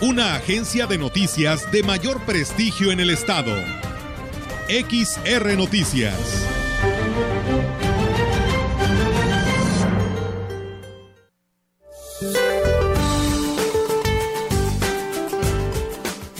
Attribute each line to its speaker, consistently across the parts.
Speaker 1: Una agencia de noticias de mayor prestigio en el estado. XR Noticias.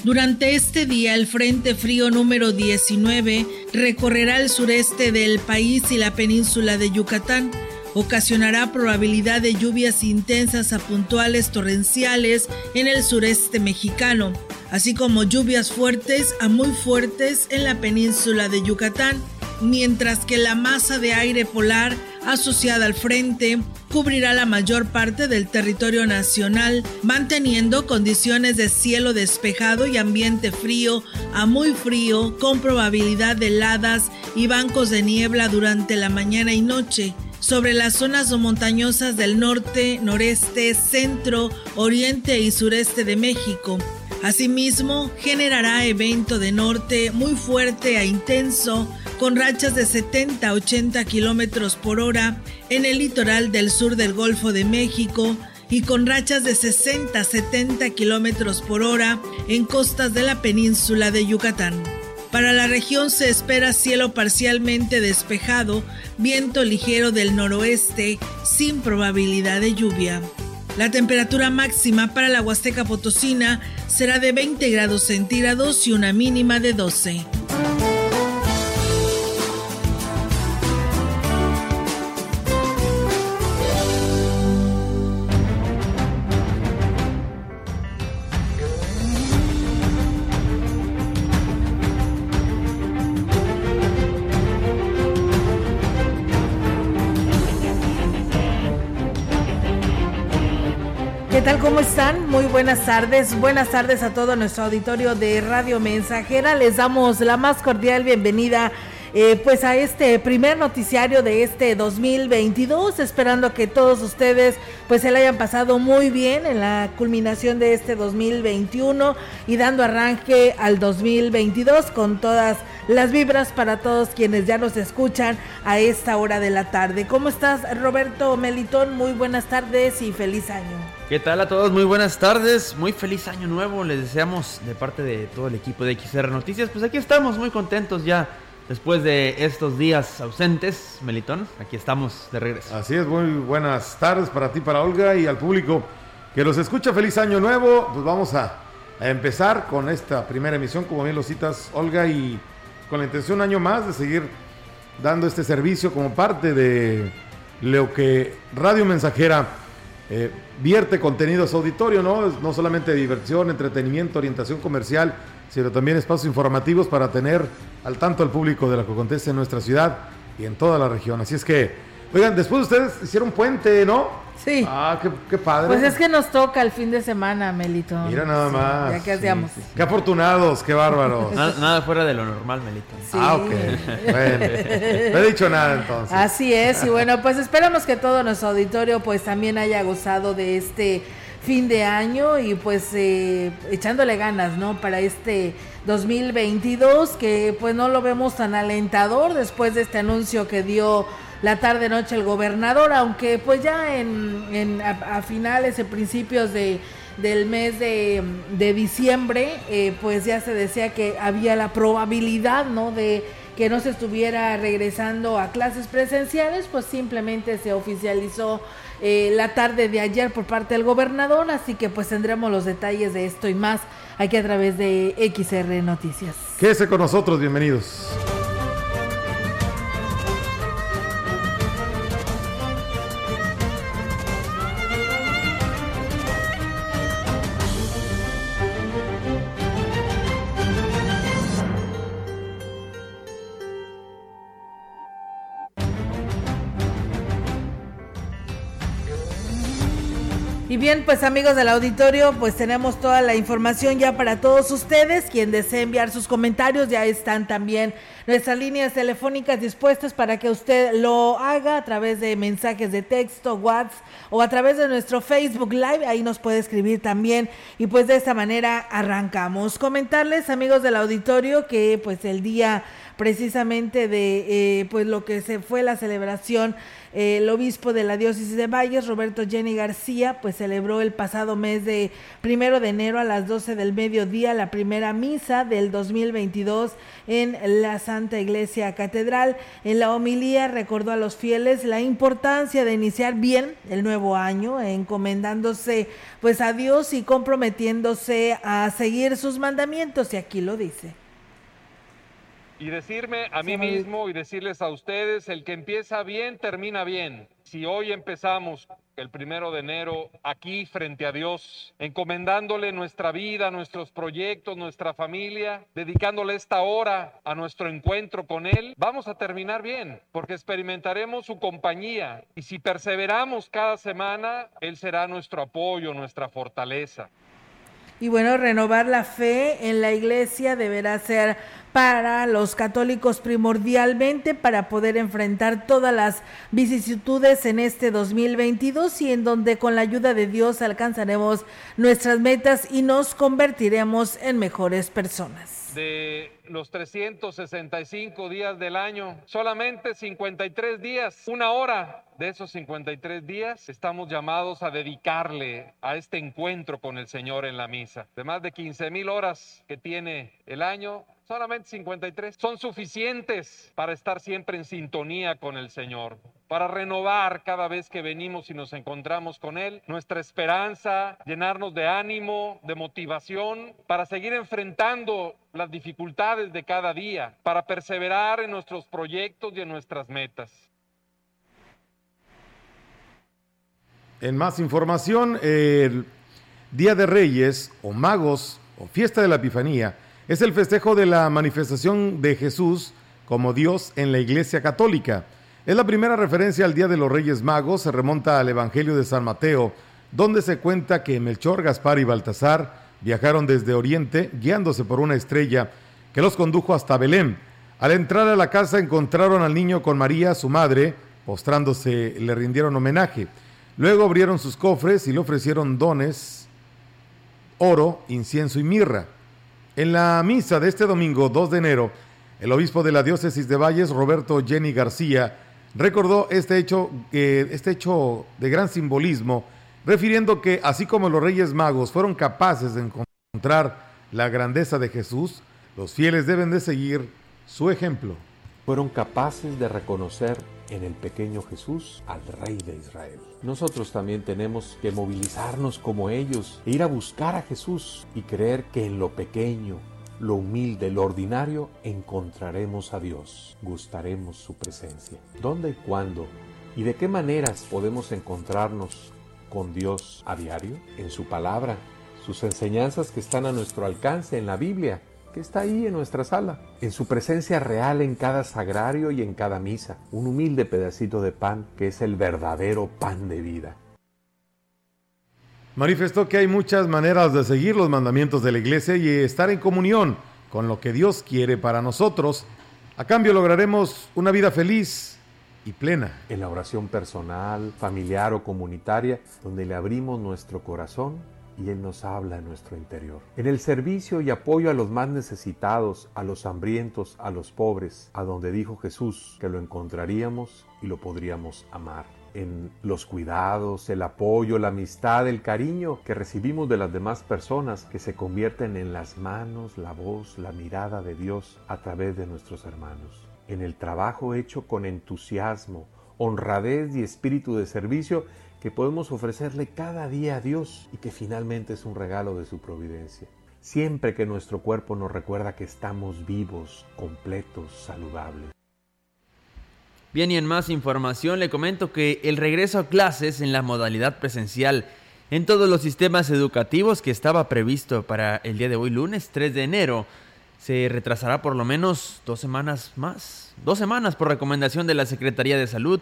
Speaker 2: Durante este día, el Frente Frío número 19 recorrerá el sureste del país y la península de Yucatán. Ocasionará probabilidad de lluvias intensas a puntuales torrenciales en el sureste mexicano, así como lluvias fuertes a muy fuertes en la península de Yucatán, mientras que la masa de aire polar asociada al frente cubrirá la mayor parte del territorio nacional, manteniendo condiciones de cielo despejado y ambiente frío a muy frío, con probabilidad de heladas y bancos de niebla durante la mañana y noche sobre las zonas montañosas del norte, noreste, centro, oriente y sureste de México. Asimismo, generará evento de norte muy fuerte e intenso con rachas de 70 a 80 kilómetros por hora en el litoral del sur del Golfo de México y con rachas de 60 a 70 kilómetros por hora en costas de la península de Yucatán. Para la región se espera cielo parcialmente despejado, viento ligero del noroeste, sin probabilidad de lluvia. La temperatura máxima para la Huasteca Potosina será de 20 grados centígrados y una mínima de 12. Muy buenas tardes. Buenas tardes a todo nuestro auditorio de Radio Mensajera. Les damos la más cordial bienvenida eh, pues a este primer noticiario de este 2022, esperando que todos ustedes pues se le hayan pasado muy bien en la culminación de este 2021 y dando arranque al 2022 con todas las vibras para todos quienes ya nos escuchan a esta hora de la tarde. ¿Cómo estás Roberto Melitón? Muy buenas tardes y feliz año.
Speaker 3: ¿Qué tal a todos? Muy buenas tardes, muy feliz año nuevo, les deseamos de parte de todo el equipo de XR Noticias, pues aquí estamos muy contentos ya Después de estos días ausentes, Melitón, aquí estamos de regreso.
Speaker 4: Así es, muy buenas tardes para ti, para Olga y al público que los escucha. Feliz año nuevo. Pues vamos a, empezar con esta primera emisión, como bien lo citas, Olga, y con la intención un año más de seguir dando este servicio como parte de lo que Radio Mensajera eh, vierte contenidos auditorio, ¿no? No solamente diversión, entretenimiento, orientación comercial, sino también espacios informativos para tener al tanto al público de lo que acontece en nuestra ciudad y en toda la región. Así es que, oigan, después ustedes hicieron puente, ¿no?
Speaker 2: Sí.
Speaker 4: Ah, qué, padre.
Speaker 2: Pues es que nos toca el fin de semana, Melito.
Speaker 4: Mira nada más.
Speaker 2: ya que hacíamos.
Speaker 4: Qué afortunados, qué bárbaros.
Speaker 3: Nada, fuera de lo normal, Melito.
Speaker 4: Ah, ok. bueno, no he dicho nada entonces.
Speaker 2: Así es, y bueno, pues esperamos que todo nuestro auditorio pues también haya gozado de este fin de año y pues eh, echándole ganas, ¿no? Para este 2022 que pues no lo vemos tan alentador después de este anuncio que dio la tarde noche el gobernador, aunque pues ya en, a, finales, y principios de del mes de, diciembre, eh, pues ya se decía que había la probabilidad, ¿no? De que no se estuviera regresando a clases presenciales, pues simplemente se oficializó eh, la tarde de ayer por parte del gobernador, así que pues tendremos los detalles de esto y más aquí a través de XR Noticias.
Speaker 4: Quédese con nosotros, bienvenidos.
Speaker 2: Bien, pues amigos del auditorio, pues tenemos toda la información ya para todos ustedes. Quien desee enviar sus comentarios, ya están también nuestras líneas telefónicas dispuestas para que usted lo haga a través de mensajes de texto, WhatsApp o a través de nuestro Facebook Live. Ahí nos puede escribir también. Y pues de esta manera arrancamos. Comentarles, amigos del auditorio, que pues el día precisamente de eh, pues lo que se fue la celebración el obispo de la diócesis de Valles, Roberto Jenny García, pues celebró el pasado mes de primero de enero a las 12 del mediodía la primera misa del 2022 en la Santa Iglesia Catedral. En la homilía recordó a los fieles la importancia de iniciar bien el nuevo año, encomendándose pues a Dios y comprometiéndose a seguir sus mandamientos, y aquí lo dice
Speaker 5: y decirme a mí mismo y decirles a ustedes, el que empieza bien, termina bien. Si hoy empezamos el primero de enero aquí frente a Dios, encomendándole nuestra vida, nuestros proyectos, nuestra familia, dedicándole esta hora a nuestro encuentro con Él, vamos a terminar bien, porque experimentaremos su compañía y si perseveramos cada semana, Él será nuestro apoyo, nuestra fortaleza.
Speaker 2: Y bueno, renovar la fe en la iglesia deberá ser para los católicos primordialmente para poder enfrentar todas las vicisitudes en este 2022 y en donde con la ayuda de Dios alcanzaremos nuestras metas y nos convertiremos en mejores personas
Speaker 5: de los 365 días del año, solamente 53 días, una hora de esos 53 días estamos llamados a dedicarle a este encuentro con el Señor en la misa. De más de 15 mil horas que tiene el año, solamente 53 son suficientes para estar siempre en sintonía con el Señor, para renovar cada vez que venimos y nos encontramos con Él nuestra esperanza, llenarnos de ánimo, de motivación, para seguir enfrentando las dificultades de cada día, para perseverar en nuestros proyectos y en nuestras metas.
Speaker 4: En más información, el Día de Reyes o Magos o Fiesta de la Epifanía es el festejo de la manifestación de Jesús como Dios en la Iglesia Católica. Es la primera referencia al Día de los Reyes Magos, se remonta al Evangelio de San Mateo, donde se cuenta que Melchor, Gaspar y Baltasar viajaron desde Oriente guiándose por una estrella que los condujo hasta Belén. Al entrar a la casa encontraron al niño con María, su madre, postrándose le rindieron homenaje. Luego abrieron sus cofres y le ofrecieron dones, oro, incienso y mirra. En la misa de este domingo 2 de enero, el obispo de la diócesis de Valles, Roberto Jenny García, recordó este hecho, este hecho de gran simbolismo, refiriendo que así como los reyes magos fueron capaces de encontrar la grandeza de Jesús, los fieles deben de seguir su ejemplo.
Speaker 6: Fueron capaces de reconocer en el pequeño Jesús al Rey de Israel. Nosotros también tenemos que movilizarnos como ellos e ir a buscar a Jesús y creer que en lo pequeño, lo humilde, lo ordinario, encontraremos a Dios, gustaremos su presencia. ¿Dónde y cuándo? ¿Y de qué maneras podemos encontrarnos con Dios a diario? En su palabra, sus enseñanzas que están a nuestro alcance en la Biblia que está ahí en nuestra sala, en su presencia real en cada sagrario y en cada misa, un humilde pedacito de pan que es el verdadero pan de vida.
Speaker 4: Manifestó que hay muchas maneras de seguir los mandamientos de la iglesia y estar en comunión con lo que Dios quiere para nosotros. A cambio lograremos una vida feliz y plena.
Speaker 6: En la oración personal, familiar o comunitaria, donde le abrimos nuestro corazón y Él nos habla en nuestro interior. En el servicio y apoyo a los más necesitados, a los hambrientos, a los pobres, a donde dijo Jesús que lo encontraríamos y lo podríamos amar. En los cuidados, el apoyo, la amistad, el cariño que recibimos de las demás personas que se convierten en las manos, la voz, la mirada de Dios a través de nuestros hermanos. En el trabajo hecho con entusiasmo, honradez y espíritu de servicio que podemos ofrecerle cada día a Dios y que finalmente es un regalo de su providencia. Siempre que nuestro cuerpo nos recuerda que estamos vivos, completos, saludables.
Speaker 3: Bien, y en más información le comento que el regreso a clases en la modalidad presencial en todos los sistemas educativos que estaba previsto para el día de hoy, lunes 3 de enero, se retrasará por lo menos dos semanas más. Dos semanas por recomendación de la Secretaría de Salud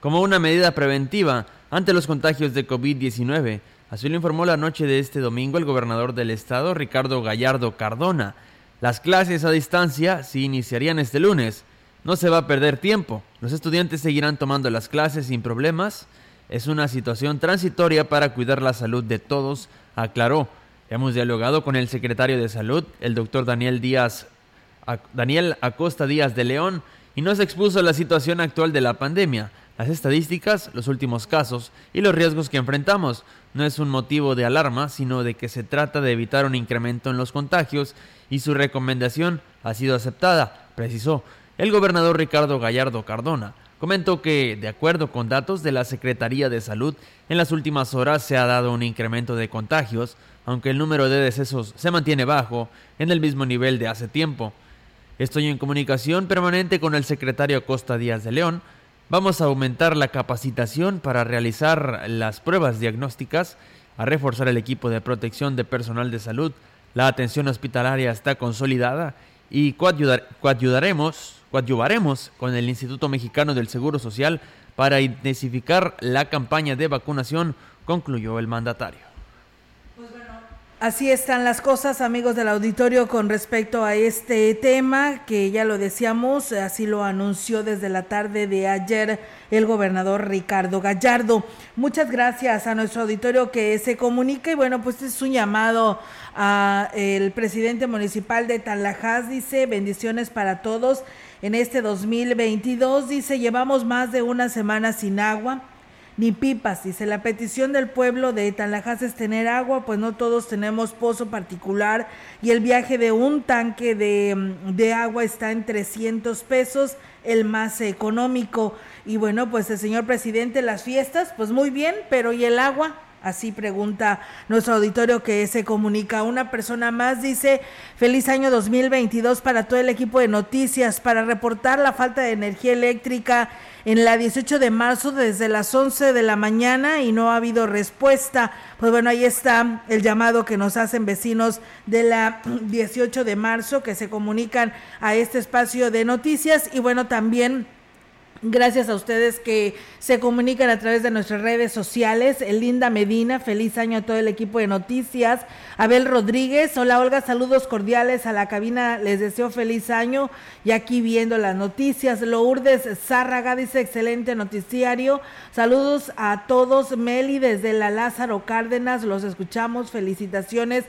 Speaker 3: como una medida preventiva ante los contagios de COVID-19, Así lo informó la noche de este domingo el gobernador del estado, Ricardo Gallardo Cardona. Las clases a distancia sí iniciarían este lunes. No se va a perder tiempo. Los estudiantes seguirán tomando las clases sin problemas. Es una situación transitoria para cuidar la salud de todos, aclaró. Hemos dialogado con el secretario de Salud, el doctor Daniel Díaz, Daniel Acosta Díaz de León, y nos expuso la situación actual de la pandemia, las estadísticas, los últimos casos y los riesgos que enfrentamos. No es un motivo de alarma, sino de que se trata de evitar un incremento en los contagios y su recomendación ha sido aceptada, precisó el gobernador Ricardo Gallardo Cardona. Comentó que, de acuerdo con datos de la Secretaría de Salud, en las últimas horas se ha dado un incremento de contagios, aunque el número de decesos se mantiene bajo, en el mismo nivel de hace tiempo. Estoy en comunicación permanente con el secretario Costa Díaz de León. Vamos a aumentar la capacitación para realizar las pruebas diagnósticas, a reforzar el equipo de protección de personal de salud. La atención hospitalaria está consolidada y coayudaremos coadyuvaremos con el Instituto Mexicano del Seguro Social para intensificar la campaña de vacunación, concluyó el mandatario.
Speaker 2: Así están las cosas, amigos del auditorio, con respecto a este tema, que ya lo decíamos, así lo anunció desde la tarde de ayer el gobernador Ricardo Gallardo. Muchas gracias a nuestro auditorio que se comunica y bueno, pues es un llamado a el presidente municipal de Talajás, dice, bendiciones para todos en este 2022. Dice, llevamos más de una semana sin agua ni pipas. Dice, la petición del pueblo de Tanlajas es tener agua, pues no todos tenemos pozo particular y el viaje de un tanque de, mm, de, agua está en 300 pesos, el más económico. Y bueno, pues el señor presidente, las fiestas, pues muy bien, pero ¿y el agua? Así pregunta nuestro auditorio que se comunica. Una persona más dice, feliz año 2022 para todo el equipo de noticias, para reportar la falta de energía eléctrica en la 18 de marzo desde las 11 de la mañana y no ha habido respuesta. Pues bueno, ahí está el llamado que nos hacen vecinos de la 18 de marzo que se comunican a este espacio de noticias y bueno, también Gracias a ustedes que se comunican a través de nuestras redes sociales. Linda Medina, feliz año a todo el equipo de noticias. Abel Rodríguez, hola Olga, saludos cordiales a la cabina, les deseo feliz año y aquí viendo las noticias. Lourdes Zárraga dice excelente noticiario. Saludos a todos. Meli desde la Lázaro Cárdenas, los escuchamos. Felicitaciones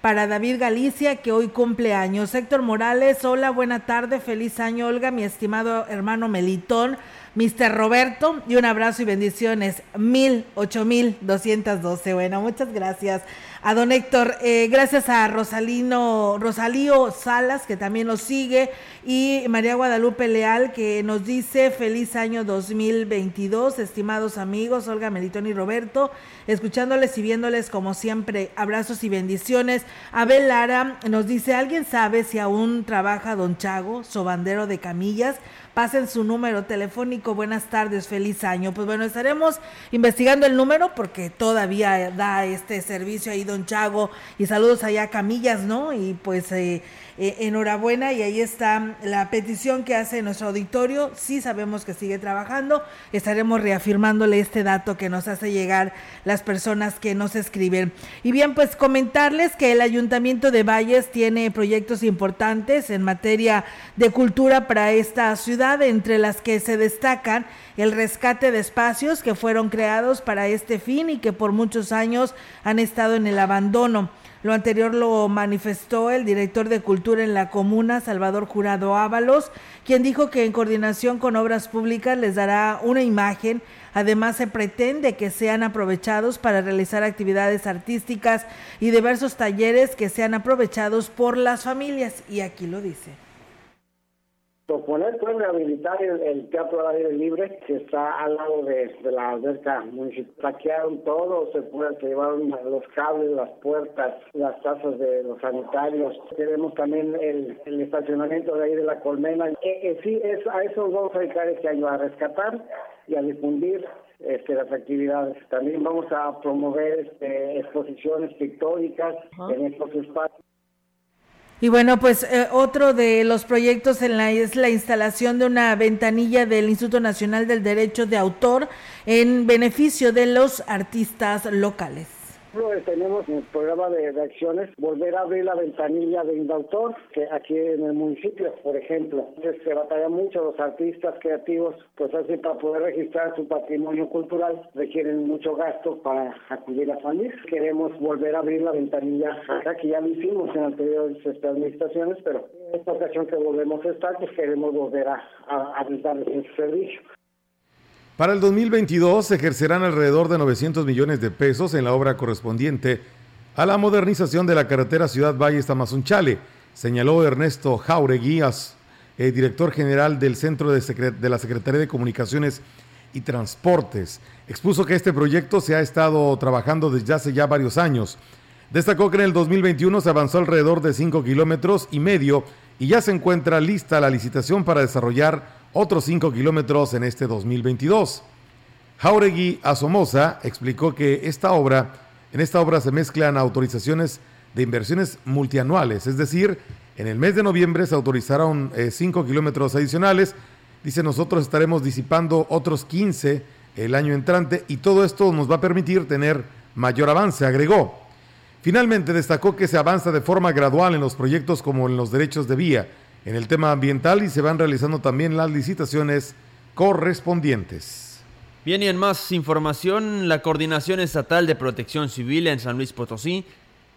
Speaker 2: para David Galicia, que hoy cumple años. Héctor Morales, hola, buena tarde, feliz año, Olga, mi estimado hermano Melitón, Mr. Roberto, y un abrazo y bendiciones. Mil, ocho mil, doscientos doce. Bueno, muchas gracias a don Héctor. Eh, gracias a Rosalino, Rosalío Salas, que también nos sigue, y María Guadalupe Leal, que nos dice feliz año 2022, estimados amigos, Olga Melitón y Roberto, escuchándoles y viéndoles como siempre. Abrazos y bendiciones. Abel Lara nos dice, ¿alguien sabe si aún trabaja don Chago, sobandero de camillas? pasen su número telefónico. Buenas tardes, feliz año. Pues bueno, estaremos investigando el número porque todavía da este servicio ahí Don Chago y saludos allá Camillas, ¿no? Y pues eh, eh, enhorabuena y ahí está la petición que hace nuestro auditorio. Sí sabemos que sigue trabajando. Estaremos reafirmándole este dato que nos hace llegar las personas que nos escriben. Y bien, pues comentarles que el Ayuntamiento de Valles tiene proyectos importantes en materia de cultura para esta ciudad, entre las que se destacan el rescate de espacios que fueron creados para este fin y que por muchos años han estado en el abandono. Lo anterior lo manifestó el director de Cultura en la comuna, Salvador Jurado Ábalos, quien dijo que en coordinación con Obras Públicas les dará una imagen. Además, se pretende que sean aprovechados para realizar actividades artísticas y diversos talleres que sean aprovechados por las familias. Y aquí lo dice.
Speaker 7: Proponer pues rehabilitar el, Teatro de Aire Libre, que está al lado de, la alberca municipal. Saquearon todo, se, puede, se llevaron los cables, las puertas, las tasas de los sanitarios. Tenemos también el, estacionamiento de ahí de la colmena. Eh, eh, sí, es, a eso vamos a dedicar este año, a rescatar y a difundir este, las actividades. También vamos a promover este, exposiciones pictóricas en estos espacios.
Speaker 2: Y bueno, pues eh, otro de los proyectos en la, es la instalación de una ventanilla del Instituto Nacional del Derecho de Autor en beneficio de los artistas locales.
Speaker 7: Eh, tenemos en el programa de, acciones volver a abrir la ventanilla de Indautor, que aquí en el municipio, por ejemplo. se batalla mucho los artistas creativos, pues así para poder registrar su patrimonio cultural requieren mucho gasto para acudir a FANIS. Queremos volver a abrir la ventanilla que ya lo hicimos en anteriores administraciones, pero en esta ocasión que volvemos a estar, pues queremos volver a, a, a ese servicio.
Speaker 4: Para el 2022 se ejercerán alrededor de 900 millones de pesos en la obra correspondiente a la modernización de la carretera Ciudad Valles Tamazunchale, señaló Ernesto Jauregui, eh, director general del Centro de, de la Secretaría de Comunicaciones y Transportes. Expuso que este proyecto se ha estado trabajando desde hace ya varios años. Destacó que en el 2021 se avanzó alrededor de 5 kilómetros y medio y ya se encuentra lista la licitación para desarrollar otros 5 kilómetros en este 2022. Jauregui Asomosa explicó que esta obra, en esta obra se mezclan autorizaciones de inversiones multianuales, es decir, en el mes de noviembre se autorizaron 5 eh, kilómetros adicionales, dice nosotros estaremos disipando otros 15 el año entrante y todo esto nos va a permitir tener mayor avance, agregó. Finalmente destacó que se avanza de forma gradual en los proyectos como en los derechos de vía, en el tema ambiental y se van realizando también las licitaciones correspondientes.
Speaker 3: Bien, y en más información, la Coordinación Estatal de Protección Civil en San Luis Potosí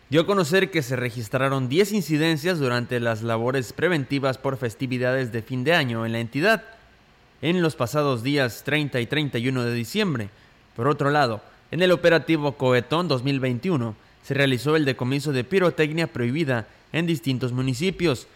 Speaker 3: dio a conocer que se registraron 10 incidencias durante las labores preventivas por festividades de fin de año en la entidad en los pasados días 30 y 31 de diciembre. Por otro lado, en el operativo Coetón 2021 se realizó el decomiso de pirotecnia prohibida en distintos municipios.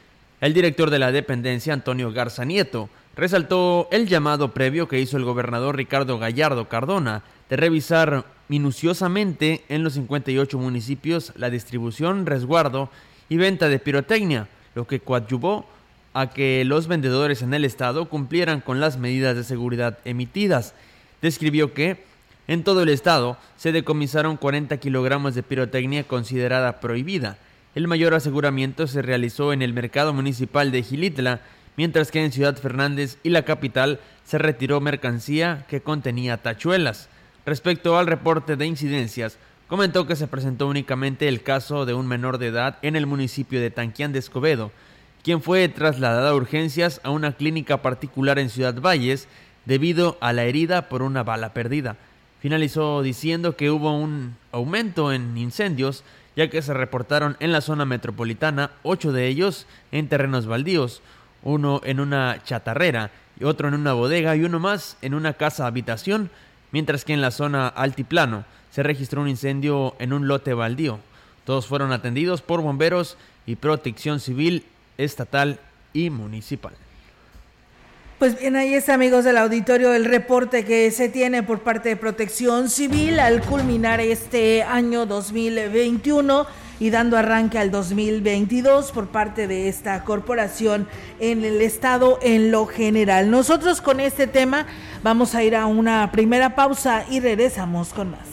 Speaker 3: El director de la dependencia, Antonio Garza Nieto, resaltó el llamado previo que hizo el gobernador Ricardo Gallardo Cardona de revisar minuciosamente en los 58 municipios la distribución, resguardo y venta de pirotecnia, lo que coadyuvó a que los vendedores en el estado cumplieran con las medidas de seguridad emitidas. Describió que en todo el estado se decomisaron 40 kilogramos de pirotecnia considerada prohibida, el mayor aseguramiento se realizó en el mercado municipal de Gilitla, mientras que en Ciudad Fernández y la capital se retiró mercancía que contenía tachuelas. Respecto al reporte de incidencias, comentó que se presentó únicamente el caso de un menor de edad en el municipio de Tanquián de Escobedo, quien fue trasladado a urgencias a una clínica particular en Ciudad Valles debido a la herida por una bala perdida. Finalizó diciendo que hubo un aumento en incendios ya que se reportaron en la zona metropolitana ocho de ellos en terrenos baldíos, uno en una chatarrera, y otro en una bodega y uno más en una casa habitación, mientras que en la zona altiplano se registró un incendio en un lote baldío. Todos fueron atendidos por bomberos y protección civil estatal y municipal.
Speaker 2: Pues bien, ahí está, amigos del auditorio, el reporte que se tiene por parte de Protección Civil al culminar este año 2021 y dando arranque al 2022 por parte de esta corporación en el estado en lo general. Nosotros con este tema vamos a ir a una primera pausa y regresamos con más.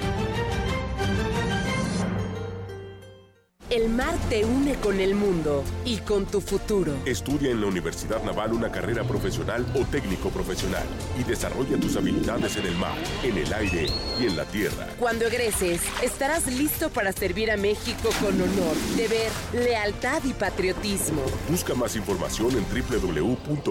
Speaker 8: El mar te une con el mundo y con tu futuro.
Speaker 9: Estudia en la Universidad Naval una carrera profesional o técnico profesional y desarrolla tus habilidades en el mar, en el aire y en la tierra.
Speaker 8: Cuando egreses, estarás listo para servir a México con honor, deber, lealtad y patriotismo.
Speaker 9: Busca más información en www.gov.mx,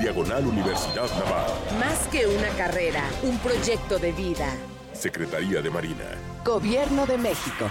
Speaker 9: diagonal Universidad Naval.
Speaker 8: Más que una carrera, un proyecto de vida.
Speaker 9: Secretaría de Marina.
Speaker 8: Gobierno de México.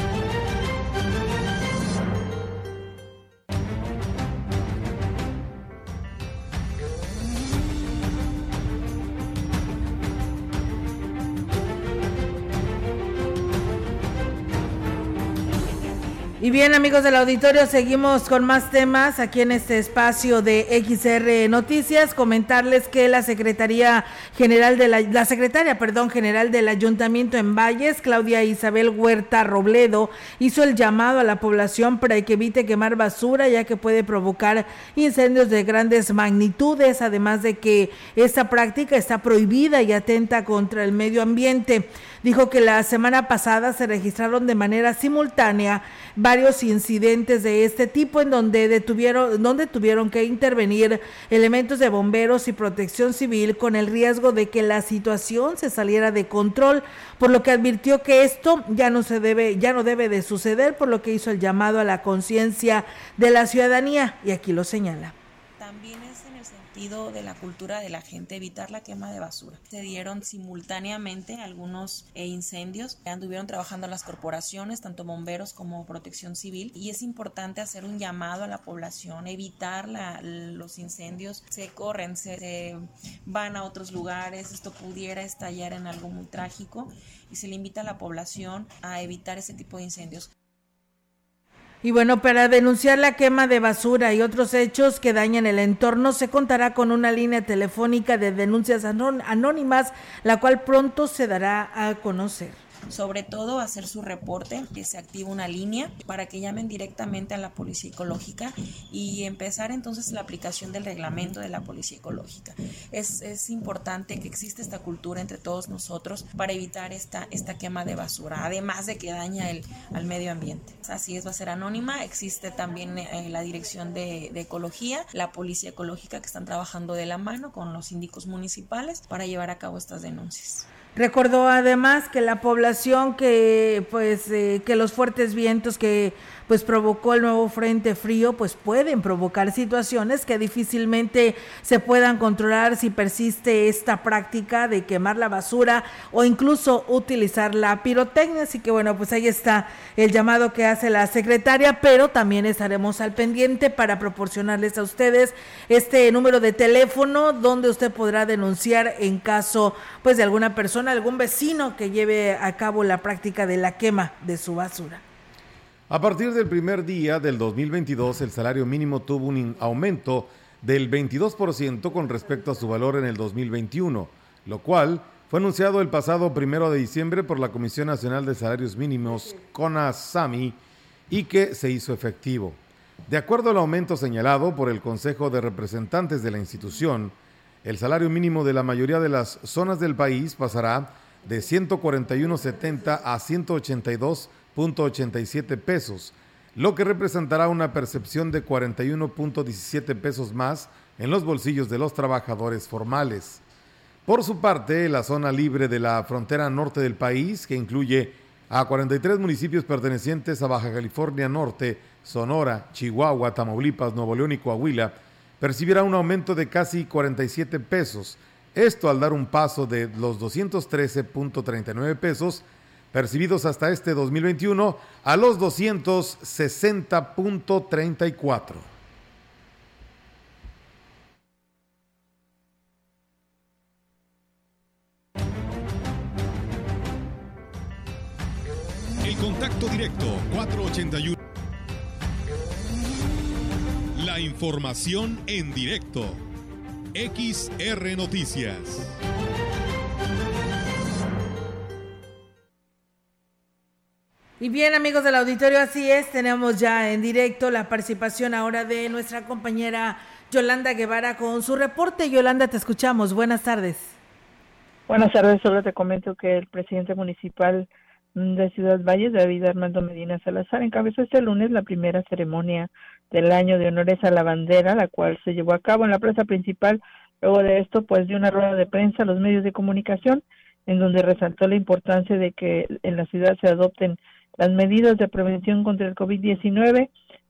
Speaker 2: Y bien amigos del auditorio, seguimos con más temas aquí en este espacio de XR Noticias. Comentarles que la Secretaría General de la, la Secretaria, perdón, General del Ayuntamiento en Valles, Claudia Isabel Huerta Robledo, hizo el llamado a la población para que evite quemar basura ya que puede provocar incendios de grandes magnitudes, además de que esta práctica está prohibida y atenta contra el medio ambiente dijo que la semana pasada se registraron de manera simultánea varios incidentes de este tipo en donde detuvieron, donde tuvieron que intervenir elementos de bomberos y protección civil con el riesgo de que la situación se saliera de control, por lo que advirtió que esto ya no se debe, ya no debe de suceder, por lo que hizo el llamado a la conciencia de la ciudadanía y aquí lo señala.
Speaker 10: De la cultura de la gente, evitar la quema de basura. Se dieron simultáneamente algunos eh, incendios, anduvieron trabajando las corporaciones, tanto bomberos como protección civil, y es importante hacer un llamado a la población, evitar los incendios, se corren, se van a otros lugares, esto pudiera estallar en algo muy trágico y se le invita a la población a evitar ese tipo de incendios.
Speaker 2: Y bueno, para denunciar la quema de basura y otros hechos que dañan el entorno, se contará con una línea telefónica de denuncias anónimas, la cual pronto se dará a conocer
Speaker 10: sobre todo hacer su reporte, que se activa una línea para que llamen directamente a la policía ecológica y empezar entonces la aplicación del reglamento de la policía ecológica. Es, es importante que exista esta cultura entre todos nosotros para evitar esta, esta quema de basura, además de que daña el, al medio ambiente. Así es, va a ser anónima, existe también eh, la dirección de, de ecología, la policía ecológica que están trabajando de la mano con los síndicos municipales para llevar a cabo estas denuncias.
Speaker 2: Recordó además que la población que pues eh, que los fuertes vientos que pues provocó el nuevo frente frío, pues pueden provocar situaciones que difícilmente se puedan controlar si persiste esta práctica de quemar la basura o incluso utilizar la pirotecnia. Así que bueno, pues ahí está el llamado que hace la secretaria, pero también estaremos al pendiente para proporcionarles a ustedes este número de teléfono donde usted podrá denunciar en caso pues de alguna persona, algún vecino que lleve a cabo la práctica de la quema de su basura.
Speaker 4: A partir del primer día del 2022, el salario mínimo tuvo un aumento del 22% con respecto a su valor en el 2021, lo cual fue anunciado el pasado primero de diciembre por la Comisión Nacional de Salarios Mínimos, CONASAMI, y que se hizo efectivo. De acuerdo al aumento señalado por el Consejo de Representantes de la institución, el salario mínimo de la mayoría de las zonas del país pasará de 141.70 a 182 87 pesos, lo que representará una percepción de 41.17 pesos más en los bolsillos de los trabajadores formales. Por su parte, la zona libre de la frontera norte del país, que incluye a 43 municipios pertenecientes a Baja California Norte, Sonora, Chihuahua, Tamaulipas, Nuevo León y Coahuila, percibirá un aumento de casi 47 pesos, esto al dar un paso de los 213.39 pesos percibidos hasta este 2021 a los 260.34. información en directo. XR Noticias.
Speaker 2: Y bien amigos del auditorio, así es, tenemos ya en directo la participación ahora de nuestra compañera Yolanda Guevara con su reporte. Yolanda, te escuchamos. Buenas tardes.
Speaker 11: Buenas tardes, solo te comento que el presidente municipal de Ciudad Valles, David Armando Medina Salazar, encabezó este lunes la primera ceremonia del año de honores a la bandera, la cual se llevó a cabo en la plaza principal. Luego de esto, pues dio una rueda de prensa a los medios de comunicación, en donde resaltó la importancia de que en la ciudad se adopten las medidas de prevención contra el COVID-19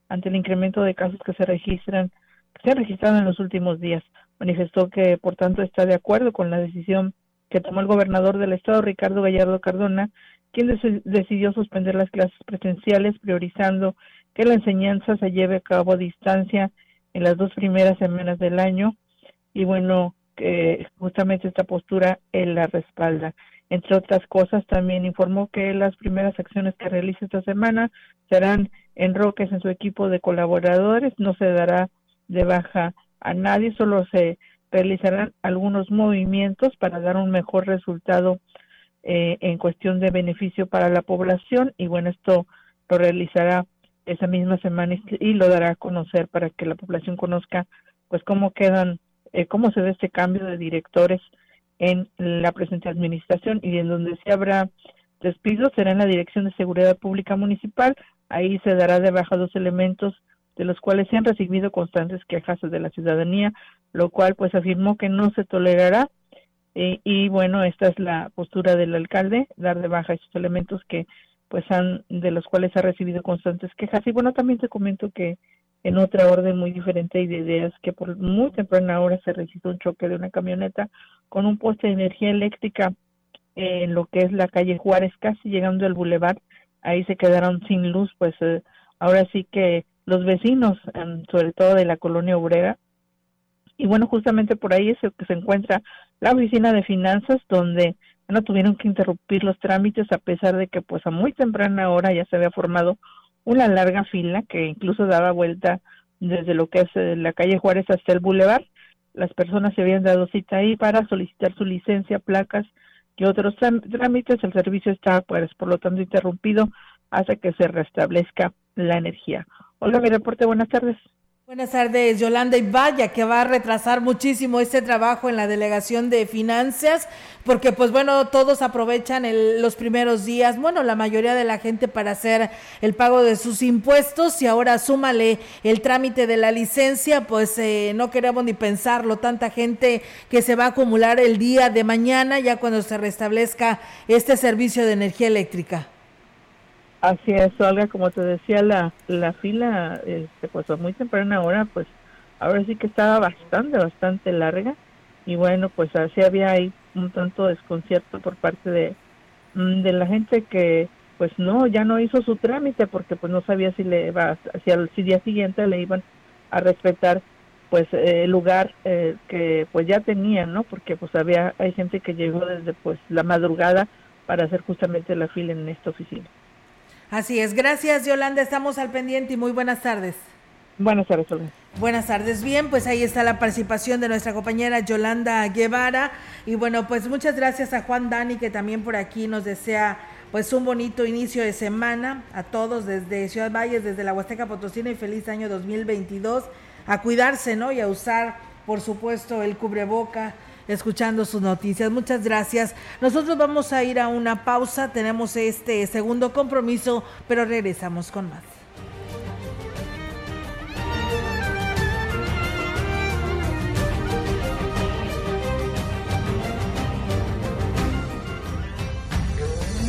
Speaker 11: ante el incremento de casos que se registran que se han registrado en los últimos días. Manifestó que, por tanto, está de acuerdo con la decisión que tomó el gobernador del estado, Ricardo Gallardo Cardona, quien decidió suspender las clases presenciales, priorizando que la enseñanza se lleve a cabo a distancia en las dos primeras semanas del año. Y bueno, justamente esta postura él la respalda. Entre otras cosas, también informó que las primeras acciones que realiza esta semana serán enroques en su equipo de colaboradores, no se dará de baja a nadie, solo se realizarán algunos movimientos para dar un mejor resultado eh, en cuestión de beneficio para la población y bueno, esto lo realizará esa misma semana y lo dará a conocer para que la población conozca pues cómo quedan, eh, cómo se ve este cambio de directores en la presente administración y en donde se habrá despidos será en la Dirección de Seguridad Pública Municipal. Ahí se dará de baja dos elementos de los cuales se han recibido constantes quejas de la ciudadanía, lo cual pues afirmó que no se tolerará eh, y bueno, esta es la postura del alcalde, dar de baja estos elementos que pues han de los cuales ha recibido constantes quejas. Y bueno, también te comento que en otra orden muy diferente y de ideas que por muy temprana hora se registró un choque de una camioneta con un poste de energía eléctrica en lo que es la calle Juárez, casi llegando al bulevar, ahí se quedaron sin luz, pues eh, ahora sí que los vecinos, sobre todo de la colonia obrera, y bueno, justamente por ahí es que se encuentra la oficina de finanzas, donde no tuvieron que interrumpir los trámites a pesar de que pues a muy temprana hora ya se había formado una larga fila que incluso daba vuelta desde lo que es eh, la calle Juárez hasta el Boulevard. Las personas se habían dado cita ahí para solicitar su licencia, placas y otros trámites. El servicio está, pues, por lo tanto, interrumpido hasta que se restablezca la energía. Hola, mi reporte. Buenas tardes.
Speaker 2: Buenas tardes, Yolanda. Y vaya que va a retrasar muchísimo este trabajo en la delegación de finanzas, porque pues bueno, todos aprovechan los primeros días, bueno, la mayoría de la gente para hacer el pago de sus impuestos y ahora súmale el trámite de la licencia, pues eh, no queremos ni pensarlo, tanta gente que se va a acumular el día de mañana ya cuando se restablezca este servicio de energía eléctrica.
Speaker 11: Así es, Olga, como te decía, la, la fila, este, pues a muy temprana hora, pues ahora sí que estaba bastante, bastante larga. Y bueno, pues así había ahí un tanto desconcierto por parte de, mm, de la gente que pues no, ya no hizo su trámite porque pues no sabía si le iba, si al día siguiente le iban a respetar pues el lugar eh, que pues ya tenían, ¿no? Porque pues había, hay gente que llegó desde pues la madrugada para hacer justamente la fila en esta oficina.
Speaker 2: Así es, gracias Yolanda, estamos al pendiente y muy buenas tardes.
Speaker 11: Buenas tardes,
Speaker 2: Buenas tardes, bien, pues ahí está la participación de nuestra compañera Yolanda Guevara. Y bueno, pues muchas gracias a Juan Dani que también por aquí nos desea pues un bonito inicio de semana a todos desde Ciudad Valles, desde la Huasteca Potosina y feliz año 2022, a cuidarse, ¿no? Y a usar, por supuesto, el cubreboca, escuchando sus noticias. Muchas gracias. Nosotros vamos a ir a una pausa, tenemos este segundo compromiso, pero regresamos con más.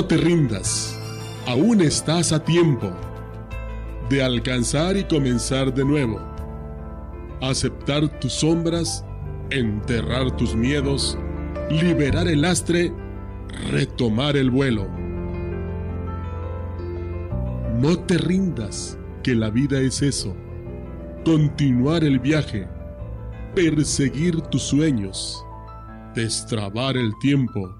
Speaker 1: No te rindas, aún estás a tiempo de alcanzar y comenzar de nuevo. Aceptar tus sombras, enterrar tus miedos, liberar el lastre, retomar el vuelo. No te rindas, que la vida es eso. Continuar el viaje, perseguir tus sueños, destrabar el tiempo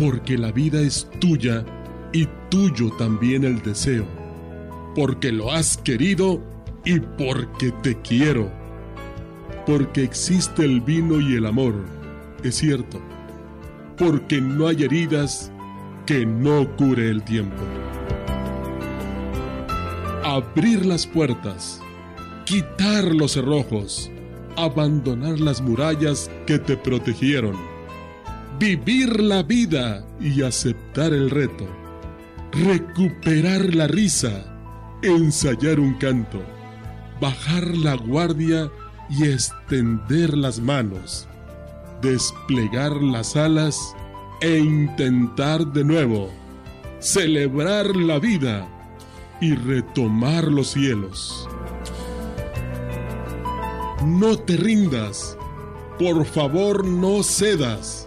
Speaker 1: porque la vida es tuya y tuyo también el deseo, porque lo has querido y porque te quiero, porque existe el vino y el amor, es cierto, porque no hay heridas que no cure el tiempo. Abrir las puertas, quitar los cerrojos, abandonar las murallas que te protegieron vivir la vida y aceptar el reto, recuperar la risa, ensayar un canto, bajar la guardia y extender las manos, desplegar las alas e intentar de nuevo, celebrar la vida y retomar los cielos. No te rindas, por favor no cedas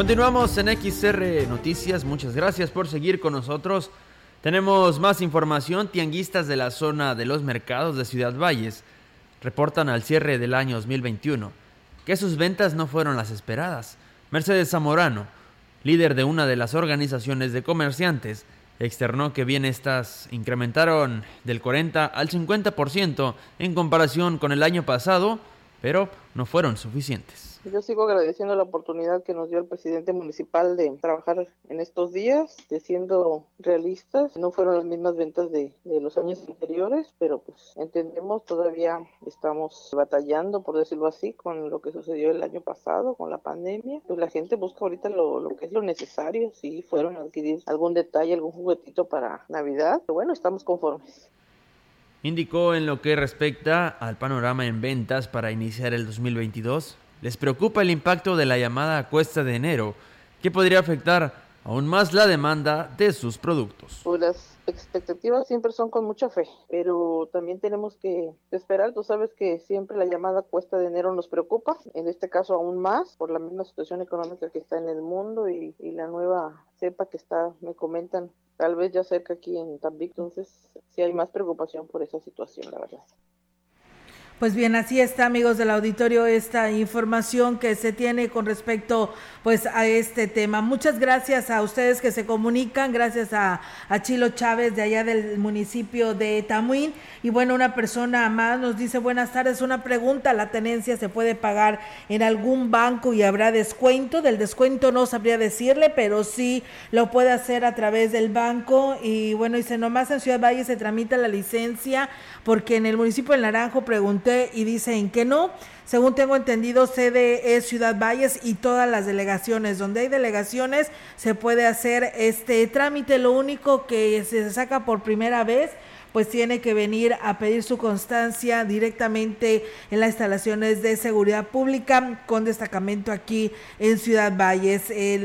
Speaker 3: Continuamos en XR Noticias, muchas gracias por seguir con nosotros. Tenemos más información, tianguistas de la zona de los mercados de Ciudad Valles reportan al cierre del año 2021 que sus ventas no fueron las esperadas. Mercedes Zamorano, líder de una de las organizaciones de comerciantes, externó que bien estas incrementaron del 40 al 50% en comparación con el año pasado, pero no fueron suficientes
Speaker 12: Yo sigo agradeciendo la oportunidad que nos dio el presidente municipal de trabajar en estos días, de siendo realistas. No fueron las mismas ventas de, de los años anteriores, pero pues entendemos, todavía estamos batallando, por decirlo así, con lo que sucedió el año pasado, con la pandemia. Pues la gente busca ahorita lo, lo que es lo necesario, si fueron a adquirir algún detalle, algún juguetito para Navidad. Pero bueno, estamos conformes.
Speaker 3: Indicó en lo que respecta al panorama en ventas para iniciar el 2022, les preocupa el impacto de la llamada cuesta de enero, que podría afectar aún más la demanda de sus productos.
Speaker 12: Pues las expectativas siempre son con mucha fe, pero también tenemos que esperar. Tú sabes que siempre la llamada cuesta de enero nos preocupa, en este caso aún más por la misma situación económica que está en el mundo y, la nueva cepa que está, me comentan, tal vez ya cerca aquí en Tambic, entonces sí hay más preocupación por esa situación, la verdad.
Speaker 2: Pues bien, así está, amigos del auditorio, esta información que se tiene con respecto pues a este tema. Muchas gracias a ustedes que se comunican, gracias a, a Chilo Chávez de allá del municipio de Tamuín. Y bueno, una persona más nos dice, buenas tardes, una pregunta, ¿la tenencia se puede pagar en algún banco y habrá descuento? Del descuento no sabría decirle, pero sí lo puede hacer a través del banco. Y bueno, dice, nomás en Ciudad Valle se tramita la licencia porque en el municipio del Naranjo pregunté y dicen que no. Según tengo entendido, sede es Ciudad Valles y todas las delegaciones. Donde hay delegaciones se puede hacer este trámite. Lo único que se saca por primera vez pues tiene que venir a pedir su constancia directamente en las instalaciones de seguridad pública con destacamento aquí en Ciudad Valles. Es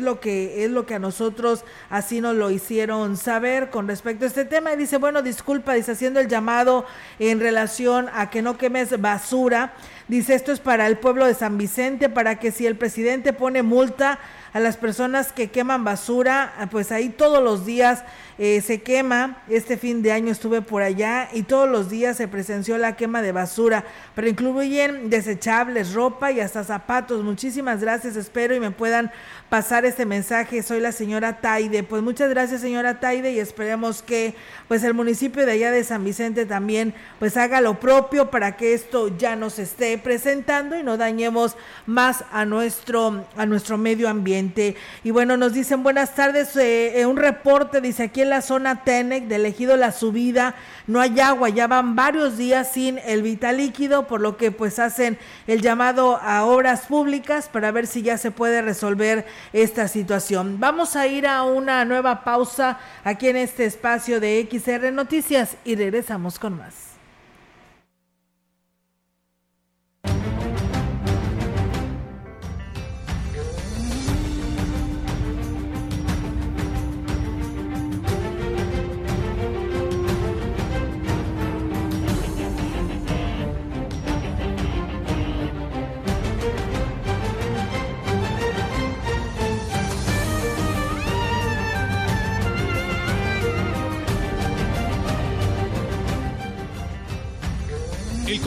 Speaker 2: lo que es lo que a nosotros así nos lo hicieron saber con respecto a este tema. Y dice, bueno, disculpa, dice haciendo el llamado en relación a que no quemes basura. Dice, esto es para el pueblo de San Vicente, para que si el presidente pone multa a las personas que queman basura, pues ahí todos los días eh, se quema. Este fin de año estuve por allá y todos los días se presenció la quema de basura, pero incluyen desechables, ropa y hasta zapatos. Muchísimas gracias, espero y me puedan pasar este mensaje. Soy la señora Taide. Pues muchas gracias, señora Taide, y esperemos que pues el municipio de allá de San Vicente también pues haga lo propio para que esto ya no se esté presentando y no dañemos más a nuestro a nuestro medio ambiente. Y bueno, nos dicen buenas tardes, eh, un reporte dice aquí en la zona Tenec de elegido la subida, no hay agua, ya van varios días sin el vital líquido, por lo que pues hacen el llamado a obras públicas para ver si ya se puede resolver esta situación. Vamos a ir a una nueva pausa aquí en este espacio de XR Noticias y regresamos con más.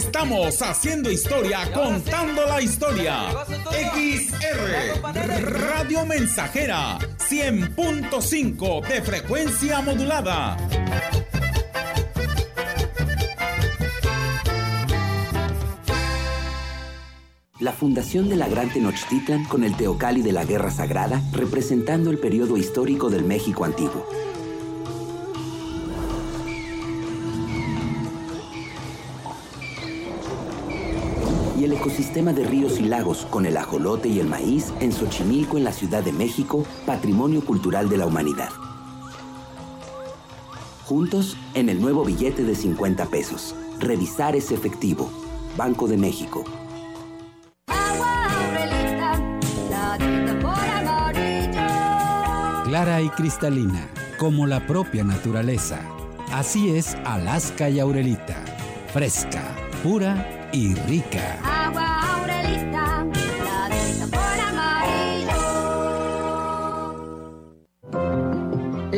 Speaker 13: Estamos haciendo historia, contando la historia. XR Radio Mensajera 100.5 de frecuencia modulada.
Speaker 14: La fundación de la Gran Tenochtitlan con el Teocalli de la Guerra Sagrada, representando el periodo histórico del México antiguo. Ecosistema de ríos y lagos con el ajolote y el maíz en Xochimilco, en la Ciudad de México, patrimonio cultural de la humanidad. Juntos en el nuevo billete de 50 pesos. Revisar ese efectivo. Banco de México.
Speaker 15: Clara y cristalina, como la propia naturaleza. Así es Alaska y Aurelita. Fresca, pura y rica.
Speaker 16: Agua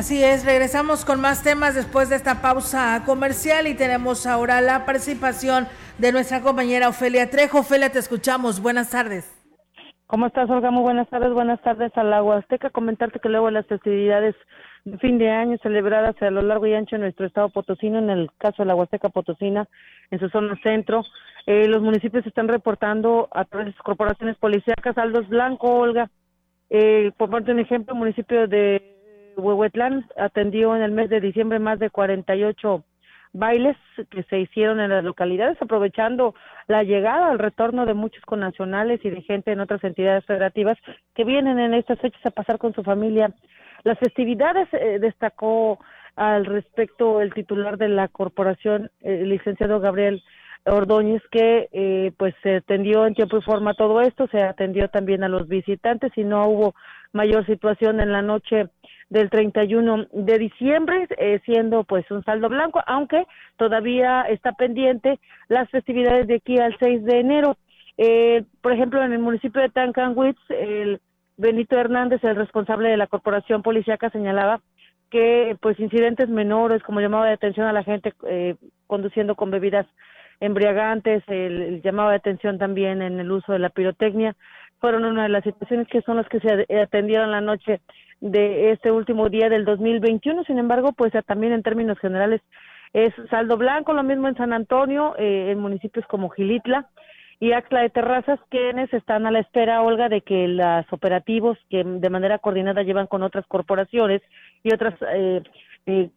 Speaker 2: Así es, regresamos con más temas después de esta pausa comercial y tenemos ahora la participación de nuestra compañera Ofelia Trejo. Ofelia, te escuchamos. Buenas tardes.
Speaker 17: ¿Cómo estás, Olga? Muy buenas tardes. Buenas tardes a la Huasteca. Comentarte que luego las festividades de fin de año celebradas a lo largo y ancho de nuestro estado potosino, en el caso de la Huasteca Potosina, en su zona centro, eh, los municipios están reportando a través de sus corporaciones policíacas saldos blanco, Olga. Eh, por parte de un ejemplo, municipio de Huehuetlán atendió en el mes de diciembre más de 48 bailes que se hicieron en las localidades, aprovechando la llegada, el retorno de muchos connacionales y de gente en otras entidades federativas que vienen en estas fechas a pasar con su familia. Las festividades eh, destacó al respecto el titular de la corporación, el licenciado Gabriel Ordóñez, que eh, pues se atendió en tiempo y forma todo esto, se atendió también a los visitantes y no hubo mayor situación en la noche del 31 de diciembre, eh, siendo pues un saldo blanco, aunque todavía está pendiente las festividades de aquí al 6 de enero. Eh, por ejemplo, en el municipio de Tancanwitz, el Benito Hernández, el responsable de la corporación policíaca, señalaba que pues incidentes menores, como llamaba de atención a la gente eh, conduciendo con bebidas embriagantes, el, llamado de atención también en el uso de la pirotecnia, fueron una de las situaciones que son las que se atendieron la noche de este último día del 2021. Sin embargo, pues también en términos generales es saldo blanco, lo mismo en San Antonio, eh, en municipios como Gilitla y Axla de Terrazas, quienes están a la espera, Olga, de que los operativos que de manera coordinada llevan con otras corporaciones y otras eh, eh,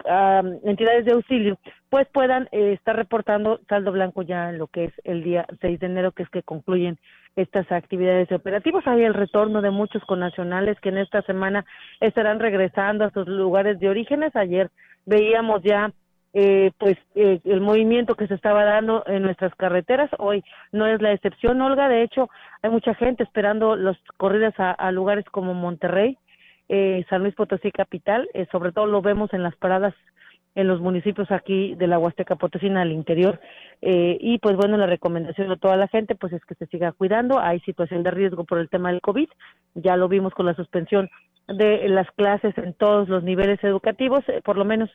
Speaker 17: entidades de auxilio, pues puedan eh, estar reportando saldo blanco ya en lo que es el día 6 de enero, que es que concluyen estas actividades operativas. Hay el retorno de muchos connacionales que en esta semana estarán regresando a sus lugares de orígenes. Ayer veíamos ya eh, pues eh, el movimiento que se estaba dando en nuestras carreteras hoy no es la excepción Olga de hecho hay mucha gente esperando los corridas a, a lugares como Monterrey eh, San Luis Potosí capital eh, sobre todo lo vemos en las paradas en los municipios aquí de la Huasteca Potosina al interior. Eh, y pues bueno la recomendación de toda la gente pues es que se siga cuidando. Hay situación de riesgo por el tema del covid. Ya lo vimos con la suspensión de las clases en todos los niveles educativos eh, por lo menos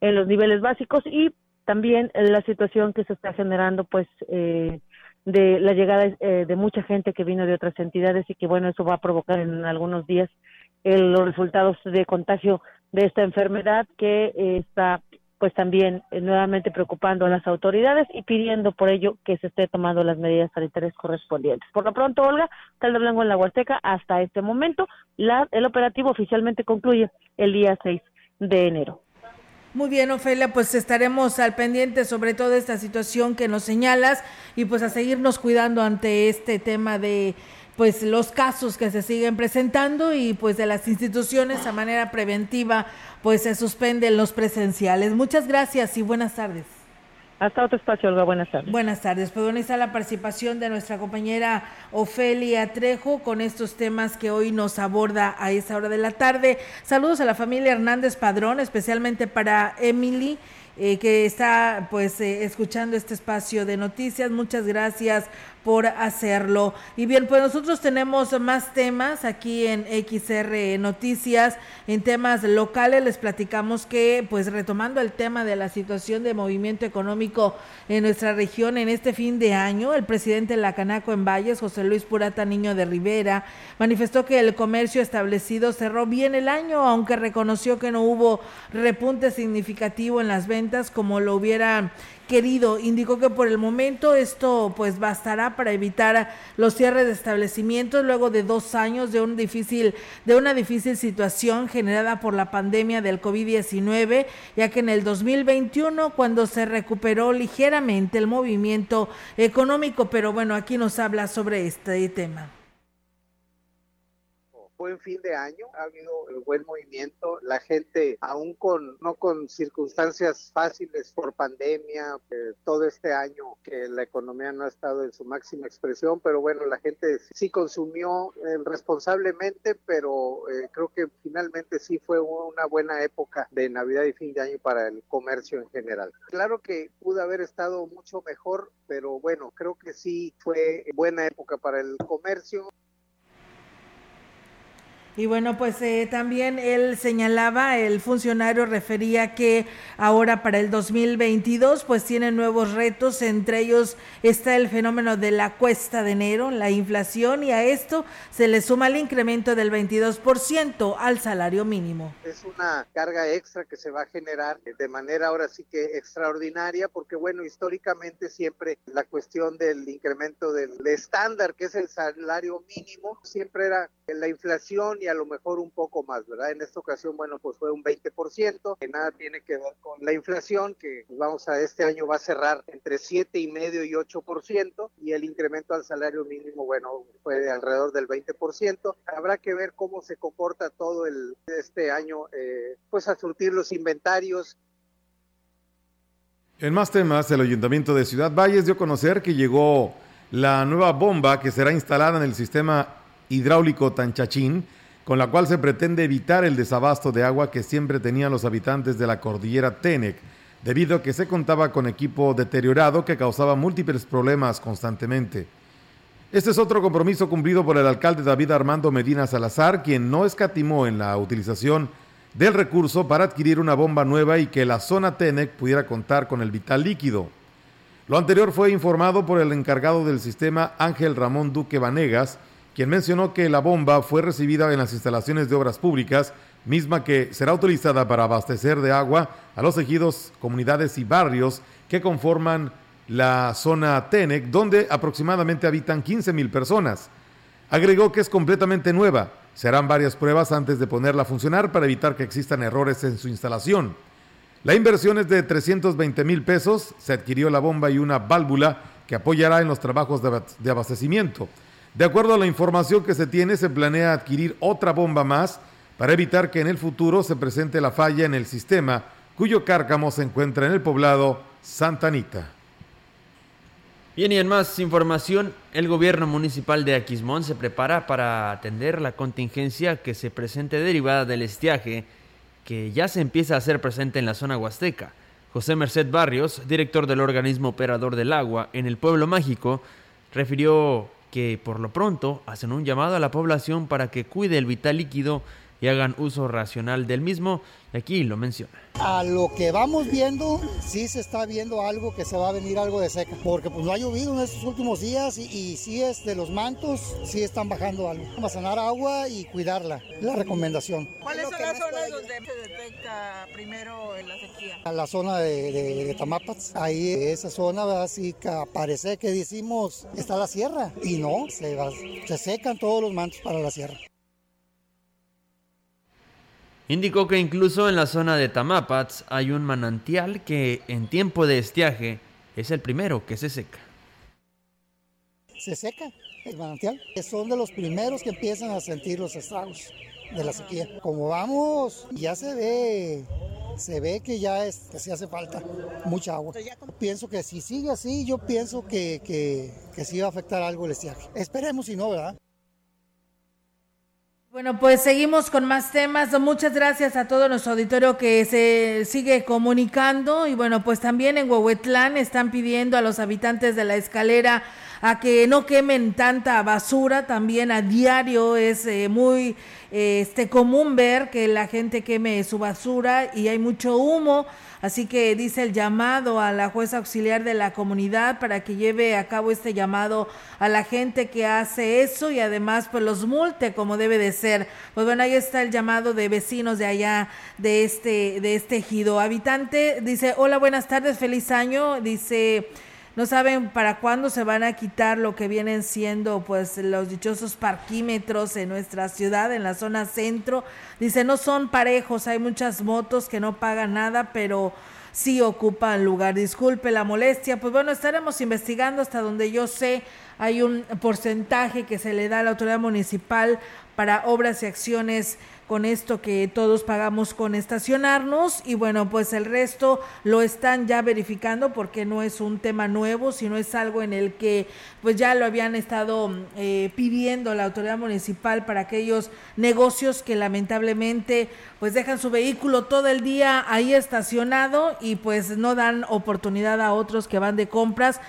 Speaker 17: en los niveles básicos y también la situación que se está generando pues eh, de la llegada eh, de mucha gente que vino de otras entidades y que bueno eso va a provocar en algunos días el, los resultados de contagio de esta enfermedad que eh, está pues también eh, nuevamente preocupando a las autoridades y pidiendo por ello que se esté tomando las medidas sanitarias correspondientes. Por lo pronto, Olga, tal de Blanco en la Huasteca, hasta este momento, la, el operativo oficialmente concluye el día 6 de enero.
Speaker 2: Muy bien, Ofelia, pues estaremos al pendiente sobre toda esta situación que nos señalas y pues a seguirnos cuidando ante este tema de pues los casos que se siguen presentando y pues de las instituciones a manera preventiva pues se suspenden los presenciales. Muchas gracias y buenas tardes.
Speaker 17: Hasta otro espacio, Olga. Buenas tardes.
Speaker 2: Buenas tardes. Pues bueno, está la participación de nuestra compañera Ofelia Trejo con estos temas que hoy nos aborda a esa hora de la tarde. Saludos a la familia Hernández Padrón, especialmente para Emily eh, que está pues eh, escuchando este espacio de noticias. Muchas gracias por hacerlo. Y bien, pues nosotros tenemos más temas aquí en XR Noticias, en temas locales les platicamos que pues retomando el tema de la situación de movimiento económico en nuestra región en este fin de año, el presidente de la Canaco en Valles, José Luis Purata Niño de Rivera, manifestó que el comercio establecido cerró bien el año, aunque reconoció que no hubo repunte significativo en las ventas como lo hubiera querido. Indicó que por el momento esto pues bastará para evitar los cierres de establecimientos luego de dos años de un difícil de una difícil situación generada por la pandemia del COVID-19, ya que en el 2021 cuando se recuperó ligeramente el movimiento económico, pero bueno, aquí nos habla sobre este tema
Speaker 18: buen fin de año, ha habido buen movimiento, la gente aún con no con circunstancias fáciles por pandemia, todo este año que la economía no ha estado en su máxima expresión, pero bueno, la gente sí consumió eh, responsablemente, pero eh, creo que finalmente sí fue una buena época de Navidad y fin de año para el comercio en general. Claro que pudo haber estado mucho mejor, pero bueno, creo que sí fue buena época para el comercio.
Speaker 2: Y bueno, pues eh, también él señalaba, el funcionario refería que ahora para el 2022 pues tiene nuevos retos, entre ellos está el fenómeno de la cuesta de enero, la inflación y a esto se le suma el incremento del 22% al salario mínimo.
Speaker 18: Es una carga extra que se va a generar de manera ahora sí que extraordinaria porque bueno, históricamente siempre la cuestión del incremento del estándar que es el salario mínimo siempre era la inflación y a lo mejor un poco más, ¿verdad? En esta ocasión, bueno, pues fue un 20%, que nada tiene que ver con la inflación, que vamos a este año va a cerrar entre siete y medio y 8%, y el incremento al salario mínimo, bueno, fue de alrededor del 20%. Habrá que ver cómo se comporta todo el, este año, eh, pues a surtir los inventarios,
Speaker 4: en más temas, el Ayuntamiento de Ciudad Valles dio a conocer que llegó la nueva bomba que será instalada en el sistema hidráulico Tanchachín, con la cual se pretende evitar el desabasto de agua que siempre tenían los habitantes de la cordillera Tenec, debido a que se contaba con equipo deteriorado que causaba múltiples problemas constantemente. Este es otro compromiso cumplido por el alcalde David Armando Medina Salazar, quien no escatimó en la utilización del recurso para adquirir una bomba nueva y que la zona Tenec pudiera contar con el vital líquido. Lo anterior fue informado por el encargado del sistema Ángel Ramón Duque Vanegas, quien mencionó que la bomba fue recibida en las instalaciones de obras públicas, misma que será utilizada para abastecer de agua a los ejidos, comunidades y barrios que conforman la zona TENEC, donde aproximadamente habitan 15 mil personas. Agregó que es completamente nueva. Se harán varias pruebas antes de ponerla a funcionar para evitar que existan errores en su instalación. La inversión es de 320 mil pesos. Se adquirió la bomba y una válvula que apoyará en los trabajos de abastecimiento. De acuerdo a la información que se tiene, se planea adquirir otra bomba más para evitar que en el futuro se presente la falla en el sistema, cuyo cárcamo se encuentra en el poblado Santa Anita.
Speaker 3: Bien, y en más información, el gobierno municipal de Aquismón se prepara para atender la contingencia que se presente derivada del estiaje que ya se empieza a hacer presente en la zona huasteca. José Merced Barrios, director del organismo operador del agua en el pueblo mágico, refirió que por lo pronto hacen un llamado a la población para que cuide el vital líquido y hagan uso racional del mismo. Aquí lo menciona.
Speaker 19: A lo que vamos viendo, sí se está viendo algo que se va a venir algo de seca, porque pues no ha llovido en estos últimos días y, y sí es de los mantos, sí están bajando algo. Almacenar agua y cuidarla, la recomendación.
Speaker 20: ¿Cuáles son las zonas donde se detecta primero la sequía?
Speaker 19: A la zona de, de, de Tamapats, ahí esa zona así que parece que decimos está la sierra y no, se, va, se secan todos los mantos para la sierra.
Speaker 3: Indicó que incluso en la zona de Tamapats hay un manantial que en tiempo de estiaje es el primero que se seca.
Speaker 19: Se seca el manantial. Son de los primeros que empiezan a sentir los estragos de la sequía. Como vamos, ya se ve, se ve que ya es, que sí hace falta mucha agua. Pienso que si sigue así, yo pienso que, que, que sí va a afectar algo el estiaje. Esperemos si no, ¿verdad?
Speaker 2: Bueno, pues seguimos con más temas. Muchas gracias a todo nuestro auditorio que se sigue comunicando. Y bueno, pues también en Huehuetlán están pidiendo a los habitantes de la escalera a que no quemen tanta basura. También a diario es eh, muy este común ver que la gente queme su basura y hay mucho humo. Así que dice el llamado a la jueza auxiliar de la comunidad para que lleve a cabo este llamado a la gente que hace eso y además pues los multe como debe de ser. Pues bueno, ahí está el llamado de vecinos de allá de este de este ejido. Habitante dice, "Hola, buenas tardes, feliz año." Dice no saben para cuándo se van a quitar lo que vienen siendo pues los dichosos parquímetros en nuestra ciudad, en la zona centro. Dice, no son parejos, hay muchas motos que no pagan nada, pero sí ocupan lugar. Disculpe la molestia. Pues bueno, estaremos investigando hasta donde yo sé. Hay un porcentaje que se le da a la autoridad municipal para obras y acciones con esto que todos pagamos con estacionarnos y bueno, pues el resto lo están ya verificando porque no es un tema nuevo, sino es algo en el que pues ya lo habían estado eh, pidiendo la autoridad municipal para aquellos negocios que lamentablemente pues dejan su vehículo todo el día ahí estacionado y pues no dan oportunidad a otros que van de compras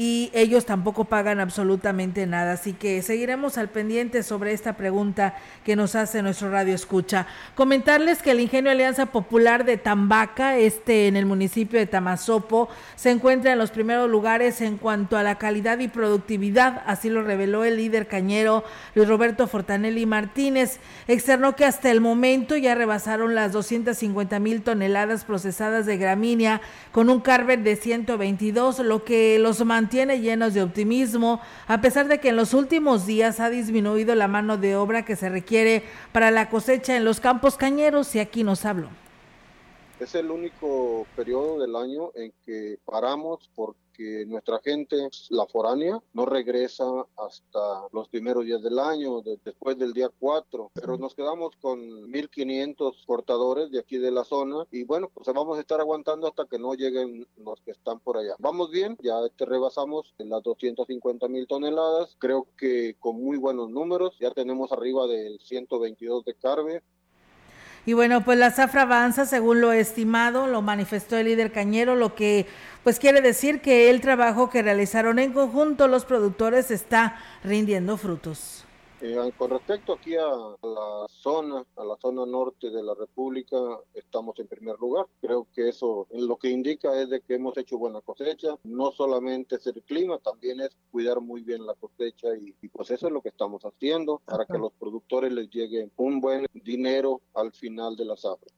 Speaker 2: y ellos tampoco pagan absolutamente nada. Así que seguiremos al pendiente sobre esta pregunta que nos hace nuestro radio escucha. Comentarles que el Ingenio Alianza Popular de Tambaca, este en el municipio de Tamazopo, se encuentra en los primeros lugares en cuanto a la calidad y productividad, así lo reveló el líder cañero Luis Roberto Fortanelli Martínez. Externó que hasta el momento ya rebasaron las 250 mil toneladas procesadas de gramínea con un carver de 122, lo que los mantiene llenos de optimismo, a pesar de que en los últimos días ha disminuido la mano de obra que se requiere para la cosecha en los campos cañeros y aquí nos habló.
Speaker 21: Es el único periodo del año en que paramos porque nuestra gente, la foránea, no regresa hasta los primeros días del año, después del día 4. Pero nos quedamos con 1.500 cortadores de aquí de la zona y bueno, pues vamos a estar aguantando hasta que no lleguen los que están por allá. Vamos bien, ya te rebasamos las 250 mil toneladas. Creo que con muy buenos números, ya tenemos arriba del 122 de carbe,
Speaker 2: y bueno, pues la zafra avanza según lo estimado, lo manifestó el líder Cañero, lo que pues quiere decir que el trabajo que realizaron en conjunto los productores está rindiendo frutos.
Speaker 21: Eh, con respecto aquí a la zona, a la zona norte de la República, estamos en primer lugar. Creo que eso lo que indica es de que hemos hecho buena cosecha. No solamente es el clima, también es cuidar muy bien la cosecha y, y pues eso es lo que estamos haciendo para que a los productores les llegue un buen dinero al final de la zafra.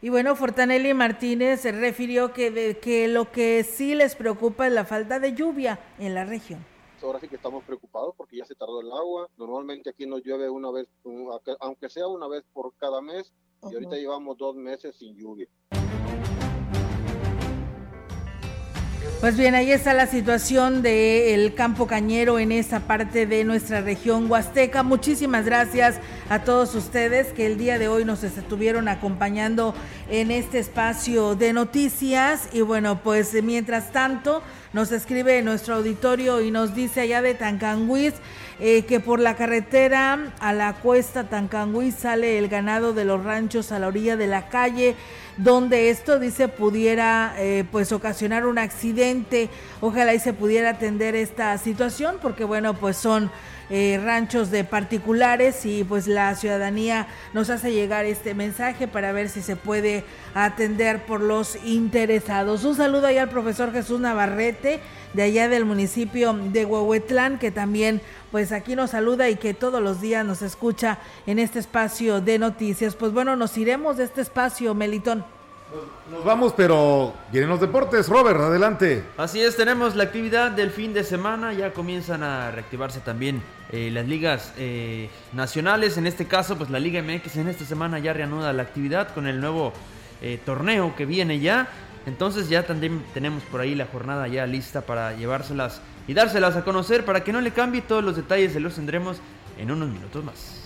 Speaker 2: Y bueno, Fortanelli Martínez se refirió que, de, que lo que sí les preocupa es la falta de lluvia en la región
Speaker 21: ahora sí que estamos preocupados porque ya se tardó el agua. Normalmente aquí nos llueve una vez, aunque sea una vez por cada mes, y ahorita llevamos dos meses sin lluvia.
Speaker 2: Pues bien, ahí está la situación del campo cañero en esa parte de nuestra región huasteca. Muchísimas gracias a todos ustedes que el día de hoy nos estuvieron acompañando en este espacio de noticias. Y bueno, pues mientras tanto, nos escribe nuestro auditorio y nos dice allá de Tancanguis eh, que por la carretera a la cuesta Tancanguis sale el ganado de los ranchos a la orilla de la calle donde esto dice pudiera eh, pues ocasionar un accidente. Ojalá y se pudiera atender esta situación porque bueno pues son eh, ranchos de particulares y pues la ciudadanía nos hace llegar este mensaje para ver si se puede atender por los interesados. Un saludo ahí al profesor Jesús Navarrete de allá del municipio de Huehuetlán que también pues aquí nos saluda y que todos los días nos escucha en este espacio de noticias. Pues bueno, nos iremos de este espacio, Melitón.
Speaker 4: Nos vamos, pero vienen los deportes. Robert, adelante.
Speaker 3: Así es, tenemos la actividad del fin de semana. Ya comienzan a reactivarse también eh, las ligas eh, nacionales. En este caso, pues la Liga MX en esta semana ya reanuda la actividad con el nuevo eh, torneo que viene ya. Entonces ya también tenemos por ahí la jornada ya lista para llevárselas y dárselas a conocer para que no le cambie. Todos los detalles se los tendremos en unos minutos más.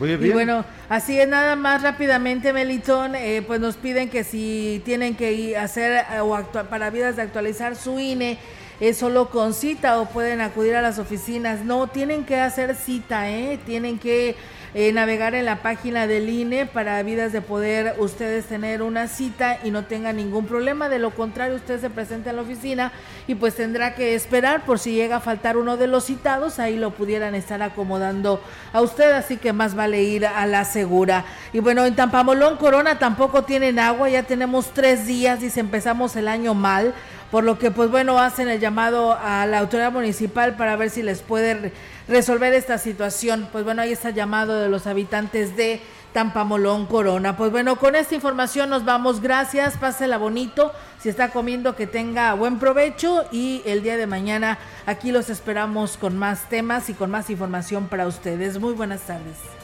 Speaker 2: Y bueno, así es nada más rápidamente, Melitón, eh, pues nos piden que si tienen que ir a hacer eh, o para vidas de actualizar su INE, es solo con cita o pueden acudir a las oficinas. No, tienen que hacer cita, ¿eh? Tienen que eh, navegar en la página del INE para vidas de poder ustedes tener una cita y no tengan ningún problema. De lo contrario, usted se presenta en la oficina y pues tendrá que esperar por si llega a faltar uno de los citados, ahí lo pudieran estar acomodando a usted, así que más vale ir a la segura. Y bueno, en Tampamolón, Corona tampoco tienen agua, ya tenemos tres días, y empezamos el año mal por lo que pues bueno hacen el llamado a la autoridad municipal para ver si les puede resolver esta situación. Pues bueno, ahí está el llamado de los habitantes de Tampamolón Corona. Pues bueno, con esta información nos vamos. Gracias, pásela bonito. Si está comiendo, que tenga buen provecho. Y el día de mañana aquí los esperamos con más temas y con más información para ustedes. Muy buenas tardes.